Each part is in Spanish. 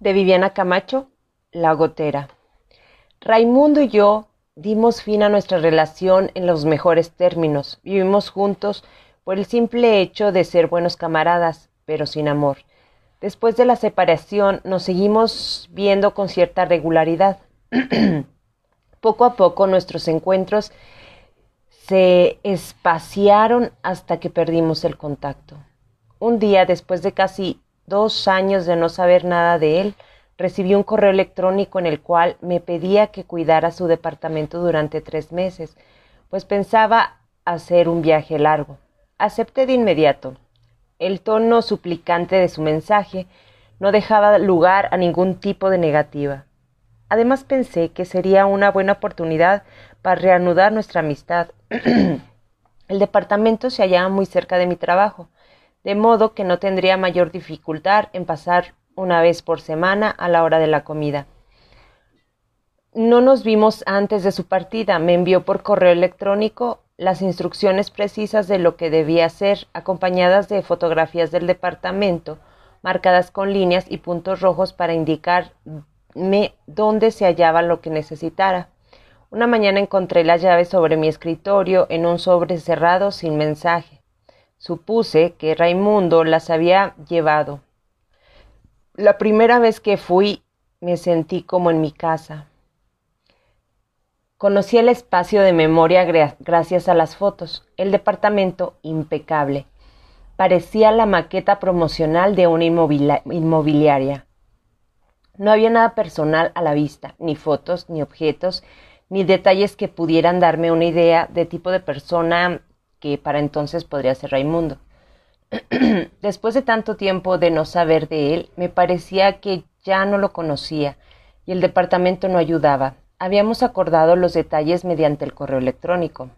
de Viviana Camacho, La Gotera. Raimundo y yo dimos fin a nuestra relación en los mejores términos. Vivimos juntos por el simple hecho de ser buenos camaradas, pero sin amor. Después de la separación nos seguimos viendo con cierta regularidad. poco a poco nuestros encuentros se espaciaron hasta que perdimos el contacto. Un día, después de casi dos años de no saber nada de él, recibí un correo electrónico en el cual me pedía que cuidara su departamento durante tres meses, pues pensaba hacer un viaje largo. Acepté de inmediato. El tono suplicante de su mensaje no dejaba lugar a ningún tipo de negativa. Además pensé que sería una buena oportunidad para reanudar nuestra amistad. el departamento se hallaba muy cerca de mi trabajo, de modo que no tendría mayor dificultad en pasar una vez por semana a la hora de la comida. No nos vimos antes de su partida. Me envió por correo electrónico las instrucciones precisas de lo que debía hacer, acompañadas de fotografías del departamento, marcadas con líneas y puntos rojos para indicarme dónde se hallaba lo que necesitara. Una mañana encontré las llaves sobre mi escritorio en un sobre cerrado sin mensaje. Supuse que Raimundo las había llevado. La primera vez que fui me sentí como en mi casa. Conocí el espacio de memoria gracias a las fotos. El departamento impecable. Parecía la maqueta promocional de una inmobiliaria. No había nada personal a la vista, ni fotos, ni objetos, ni detalles que pudieran darme una idea de tipo de persona que para entonces podría ser Raimundo. Después de tanto tiempo de no saber de él, me parecía que ya no lo conocía y el departamento no ayudaba. Habíamos acordado los detalles mediante el correo electrónico.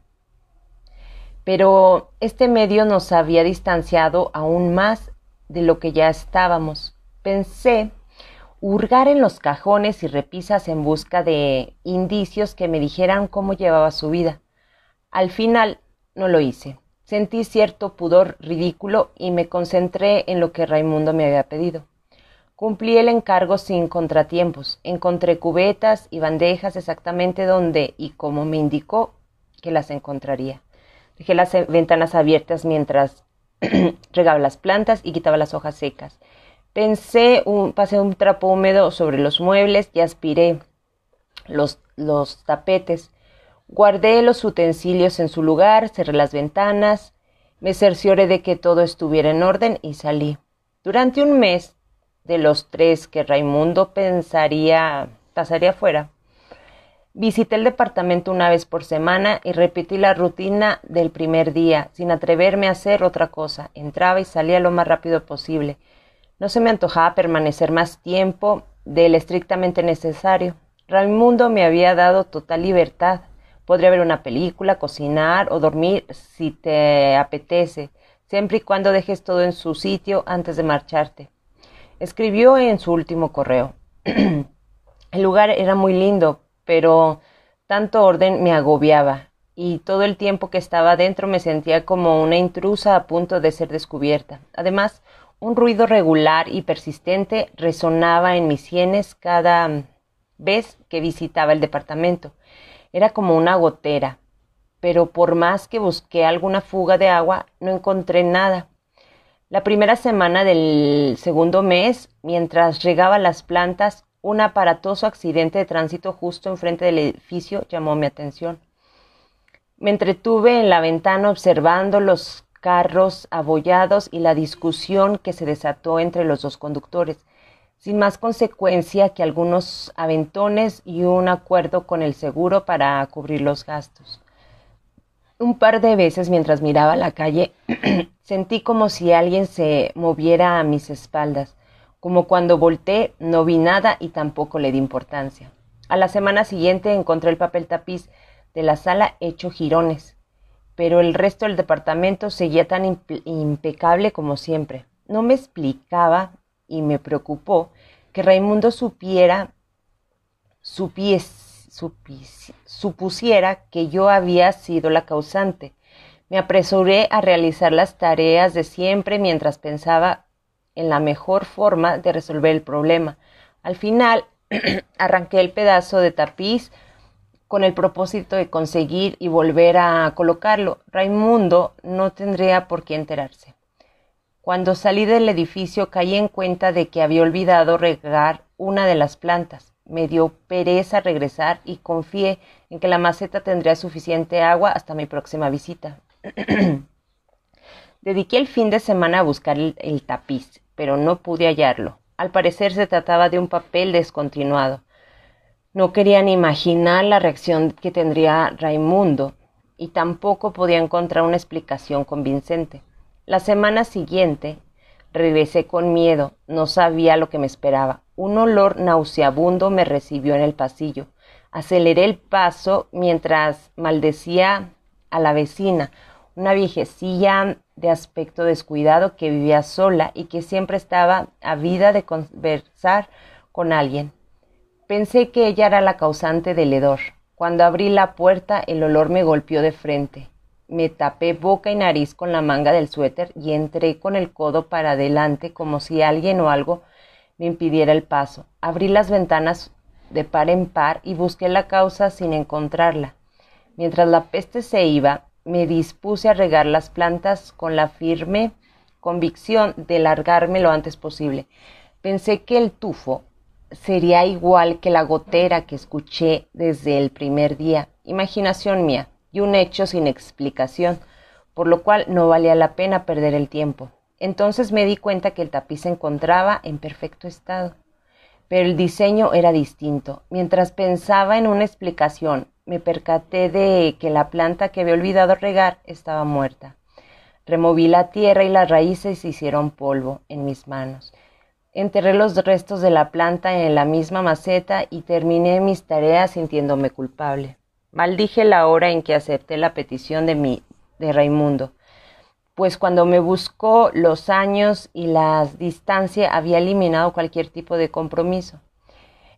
Pero este medio nos había distanciado aún más de lo que ya estábamos. Pensé hurgar en los cajones y repisas en busca de indicios que me dijeran cómo llevaba su vida. Al final no lo hice. Sentí cierto pudor ridículo y me concentré en lo que Raimundo me había pedido. Cumplí el encargo sin contratiempos. Encontré cubetas y bandejas exactamente donde y como me indicó que las encontraría. Dejé las ventanas abiertas mientras regaba las plantas y quitaba las hojas secas. Pensé, un, pasé un trapo húmedo sobre los muebles y aspiré los, los tapetes. Guardé los utensilios en su lugar, cerré las ventanas, me cercioré de que todo estuviera en orden y salí. Durante un mes de los tres que Raimundo pensaría pasaría fuera, visité el departamento una vez por semana y repetí la rutina del primer día, sin atreverme a hacer otra cosa. Entraba y salía lo más rápido posible. No se me antojaba permanecer más tiempo del estrictamente necesario. Raimundo me había dado total libertad. Podría ver una película, cocinar o dormir si te apetece, siempre y cuando dejes todo en su sitio antes de marcharte. Escribió en su último correo. el lugar era muy lindo, pero tanto orden me agobiaba, y todo el tiempo que estaba dentro me sentía como una intrusa a punto de ser descubierta. Además, un ruido regular y persistente resonaba en mis sienes cada vez que visitaba el departamento. Era como una gotera, pero por más que busqué alguna fuga de agua, no encontré nada. La primera semana del segundo mes, mientras regaba las plantas, un aparatoso accidente de tránsito justo enfrente del edificio llamó mi atención. Me entretuve en la ventana observando los carros abollados y la discusión que se desató entre los dos conductores sin más consecuencia que algunos aventones y un acuerdo con el seguro para cubrir los gastos. Un par de veces mientras miraba la calle sentí como si alguien se moviera a mis espaldas, como cuando volteé no vi nada y tampoco le di importancia. A la semana siguiente encontré el papel tapiz de la sala hecho jirones, pero el resto del departamento seguía tan impecable como siempre. No me explicaba y me preocupó que Raimundo supiera, supusiera que yo había sido la causante. Me apresuré a realizar las tareas de siempre mientras pensaba en la mejor forma de resolver el problema. Al final arranqué el pedazo de tapiz con el propósito de conseguir y volver a colocarlo. Raimundo no tendría por qué enterarse. Cuando salí del edificio caí en cuenta de que había olvidado regar una de las plantas. Me dio pereza regresar y confié en que la maceta tendría suficiente agua hasta mi próxima visita. Dediqué el fin de semana a buscar el, el, tapiz, pero no pude hallarlo. Al parecer se trataba de un papel descontinuado. No quería ni imaginar la reacción que tendría Raimundo y tampoco podía encontrar una explicación convincente. La semana siguiente regresé con miedo, no sabía lo que me esperaba. Un olor nauseabundo me recibió en el pasillo. Aceleré el paso mientras maldecía a la vecina, una viejecilla de aspecto descuidado que vivía sola y que siempre estaba ávida de conversar con alguien. Pensé que ella era la causante del hedor. Cuando abrí la puerta el olor me golpeó de frente. Me tapé boca y nariz con la manga del suéter y entré con el codo para adelante como si alguien o algo me impidiera el paso. Abrí las ventanas de par en par y busqué la causa sin encontrarla. Mientras la peste se iba, me dispuse a regar las plantas con la firme convicción de largarme lo antes posible. Pensé que el tufo sería igual que la gotera que escuché desde el primer día, imaginación mía un hecho sin explicación, por lo cual no valía la pena perder el tiempo. Entonces me di cuenta que el tapiz se encontraba en perfecto estado, pero el diseño era distinto. Mientras pensaba en una explicación me percaté de que la planta que había olvidado regar estaba muerta. Removí la tierra y las raíces se hicieron polvo en mis manos. Enterré los restos de la planta en la misma maceta y terminé mis tareas sintiéndome culpable. Maldije la hora en que acepté la petición de mi de Raimundo, pues cuando me buscó los años y la distancia había eliminado cualquier tipo de compromiso.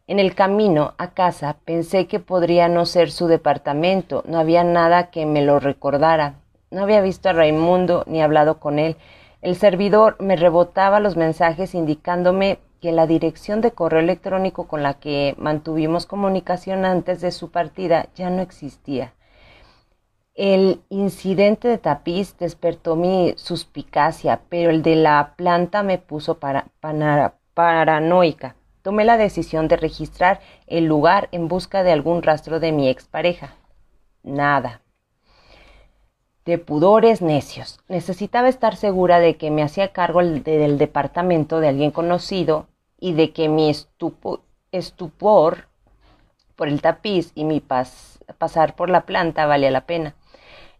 En el camino a casa pensé que podría no ser su departamento, no había nada que me lo recordara. No había visto a Raimundo ni hablado con él. El servidor me rebotaba los mensajes indicándome que la dirección de correo electrónico con la que mantuvimos comunicación antes de su partida ya no existía. El incidente de tapiz despertó mi suspicacia, pero el de la planta me puso para, paranoica tomé la decisión de registrar el lugar en busca de algún rastro de mi expareja. Nada. De pudores necios. Necesitaba estar segura de que me hacía cargo del departamento de alguien conocido y de que mi estupor por el tapiz y mi pasar por la planta valía la pena.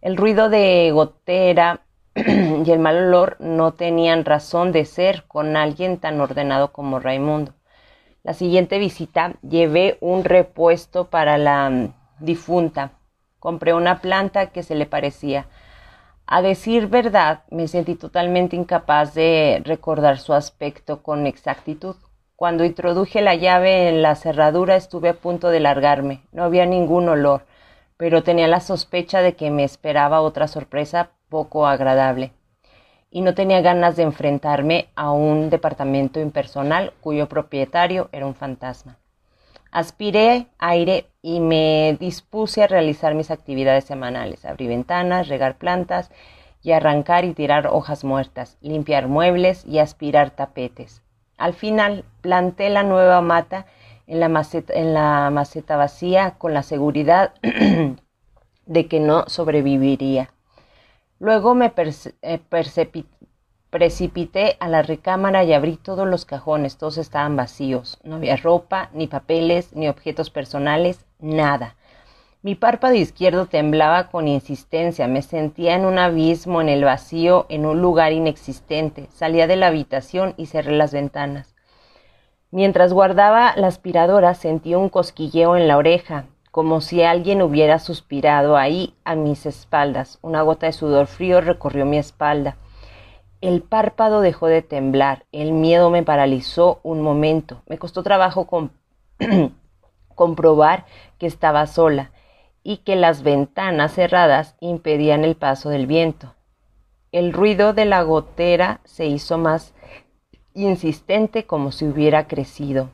El ruido de gotera y el mal olor no tenían razón de ser con alguien tan ordenado como Raimundo. La siguiente visita llevé un repuesto para la mm, difunta. Compré una planta que se le parecía. A decir verdad, me sentí totalmente incapaz de recordar su aspecto con exactitud. Cuando introduje la llave en la cerradura estuve a punto de largarme. No había ningún olor, pero tenía la sospecha de que me esperaba otra sorpresa poco agradable y no tenía ganas de enfrentarme a un departamento impersonal cuyo propietario era un fantasma. Aspiré aire y me dispuse a realizar mis actividades semanales, abrir ventanas, regar plantas y arrancar y tirar hojas muertas, limpiar muebles y aspirar tapetes. Al final planté la nueva mata en la maceta, en la maceta vacía con la seguridad de que no sobreviviría. Luego me eh, precipité a la recámara y abrí todos los cajones, todos estaban vacíos. No había ropa, ni papeles, ni objetos personales, nada. Mi párpado izquierdo temblaba con insistencia, me sentía en un abismo, en el vacío, en un lugar inexistente. Salía de la habitación y cerré las ventanas. Mientras guardaba la aspiradora sentí un cosquilleo en la oreja como si alguien hubiera suspirado ahí a mis espaldas. Una gota de sudor frío recorrió mi espalda. El párpado dejó de temblar, el miedo me paralizó un momento. Me costó trabajo comprobar que estaba sola y que las ventanas cerradas impedían el paso del viento. El ruido de la gotera se hizo más insistente como si hubiera crecido.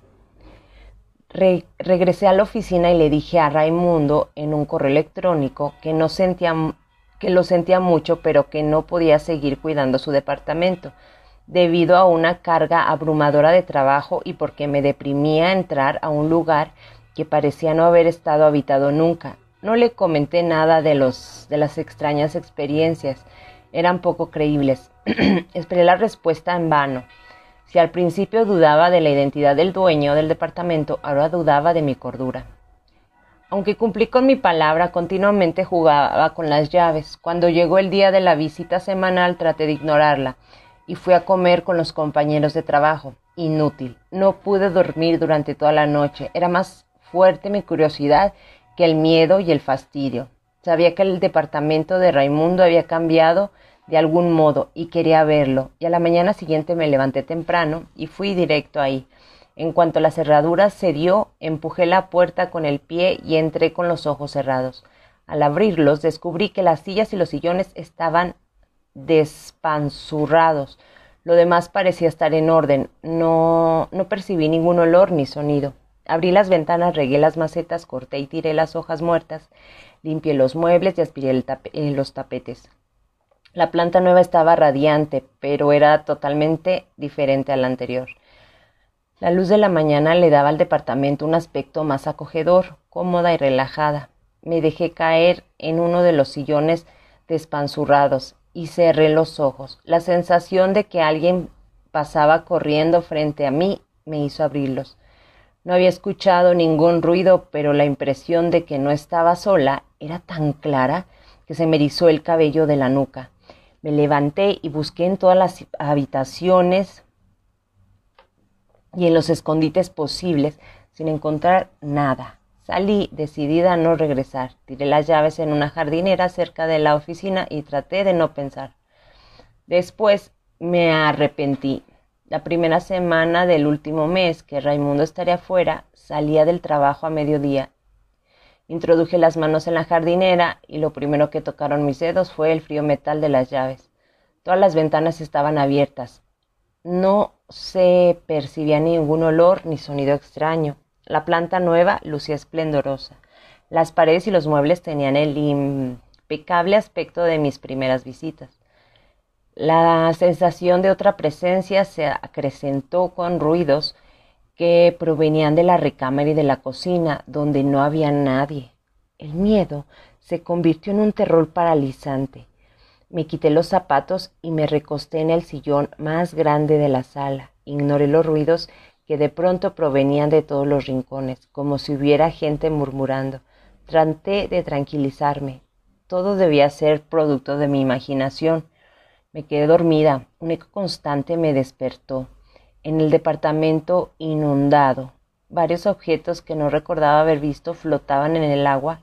regresé a la oficina y le dije a Raimundo en un correo electrónico que no sentía que lo sentía mucho, pero que no podía seguir cuidando su departamento debido a una carga abrumadora de trabajo y porque me deprimía entrar a un lugar que parecía no haber estado habitado nunca. No le comenté nada de los de las extrañas experiencias, eran poco creíbles. Esperé la respuesta en vano. Si al principio dudaba de la identidad del dueño del departamento, ahora dudaba de mi cordura. Aunque cumplí con mi palabra, continuamente jugaba con las llaves. Cuando llegó el día de la visita semanal traté de ignorarla y fui a comer con los compañeros de trabajo. Inútil. No pude dormir durante toda la noche. Era más fuerte mi curiosidad que el miedo y el fastidio. Sabía que el departamento de Raimundo había cambiado de algún modo y quería verlo, y a la mañana siguiente me levanté temprano y fui directo ahí. En cuanto la cerradura se dio, empujé la puerta con el pie y entré con los ojos cerrados. Al abrirlos descubrí que las sillas y los sillones estaban despanzurrados. Lo demás parecía estar en orden. No, no percibí ningún olor ni sonido. Abrí las ventanas, regué las macetas, corté y tiré las hojas muertas, limpié los muebles y aspiré eh, los tapetes. La planta nueva estaba radiante, pero era totalmente diferente a la anterior. La luz de la mañana le daba al departamento un aspecto más acogedor, cómoda y relajada. Me dejé caer en uno de los sillones despanzurrados y cerré los ojos. La sensación de que alguien pasaba corriendo frente a mí me hizo abrirlos. No había escuchado ningún ruido, pero la impresión de que no estaba sola era tan clara que se me erizó el cabello de la nuca. Me levanté y busqué en todas las habitaciones y en los escondites posibles sin encontrar nada. Salí decidida a no regresar. Tiré las llaves en una jardinera cerca de la oficina y traté de no pensar. Después me arrepentí. La primera semana del último mes que Raimundo estaría fuera, salía del trabajo a mediodía. Introduje las manos en la jardinera y lo primero que tocaron mis dedos fue el frío metal de las llaves. Todas las ventanas estaban abiertas. No se percibía ningún olor ni sonido extraño. La planta nueva lucía esplendorosa. Las paredes y los muebles tenían el impecable aspecto de mis primeras visitas. La sensación de otra presencia se acrecentó con ruidos que provenían de la recámara y de la cocina, donde no había nadie. El miedo se convirtió en un terror paralizante. Me quité los zapatos y me recosté en el sillón más grande de la sala. Ignoré los ruidos que de pronto provenían de todos los rincones, como si hubiera gente murmurando. Traté de tranquilizarme. Todo debía ser producto de mi imaginación. Me quedé dormida. Un eco constante me despertó. En el departamento inundado, varios objetos que no recordaba haber visto flotaban en el agua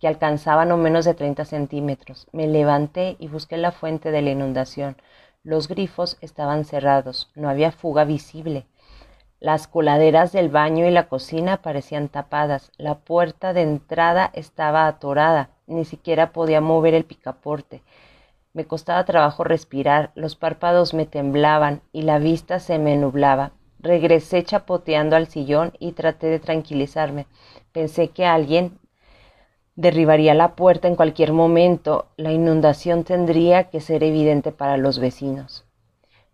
que alcanzaba no menos de treinta centímetros. Me levanté y busqué la fuente de la inundación. Los grifos estaban cerrados, no había fuga visible. Las coladeras del baño y la cocina parecían tapadas. La puerta de entrada estaba atorada. Ni siquiera podía mover el picaporte. Me costaba trabajo respirar, los párpados me temblaban y la vista se me nublaba. Regresé chapoteando al sillón y traté de tranquilizarme. Pensé que alguien derribaría la puerta en cualquier momento. La inundación tendría que ser evidente para los vecinos.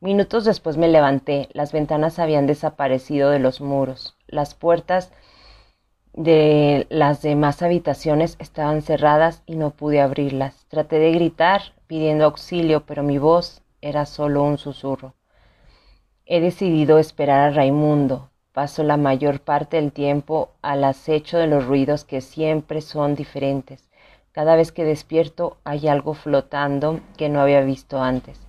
Minutos después me levanté. Las ventanas habían desaparecido de los muros. Las puertas de las demás habitaciones estaban cerradas y no pude abrirlas. Traté de gritar pidiendo auxilio, pero mi voz era solo un susurro. He decidido esperar a Raimundo. Paso la mayor parte del tiempo al acecho de los ruidos que siempre son diferentes. Cada vez que despierto hay algo flotando que no había visto antes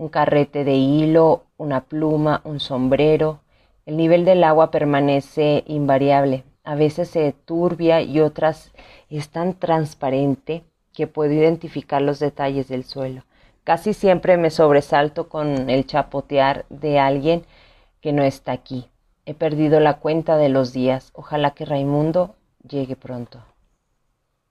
un carrete de hilo, una pluma, un sombrero. El nivel del agua permanece invariable. A veces se turbia y otras es tan transparente que puedo identificar los detalles del suelo. Casi siempre me sobresalto con el chapotear de alguien que no está aquí. He perdido la cuenta de los días. Ojalá que Raimundo llegue pronto.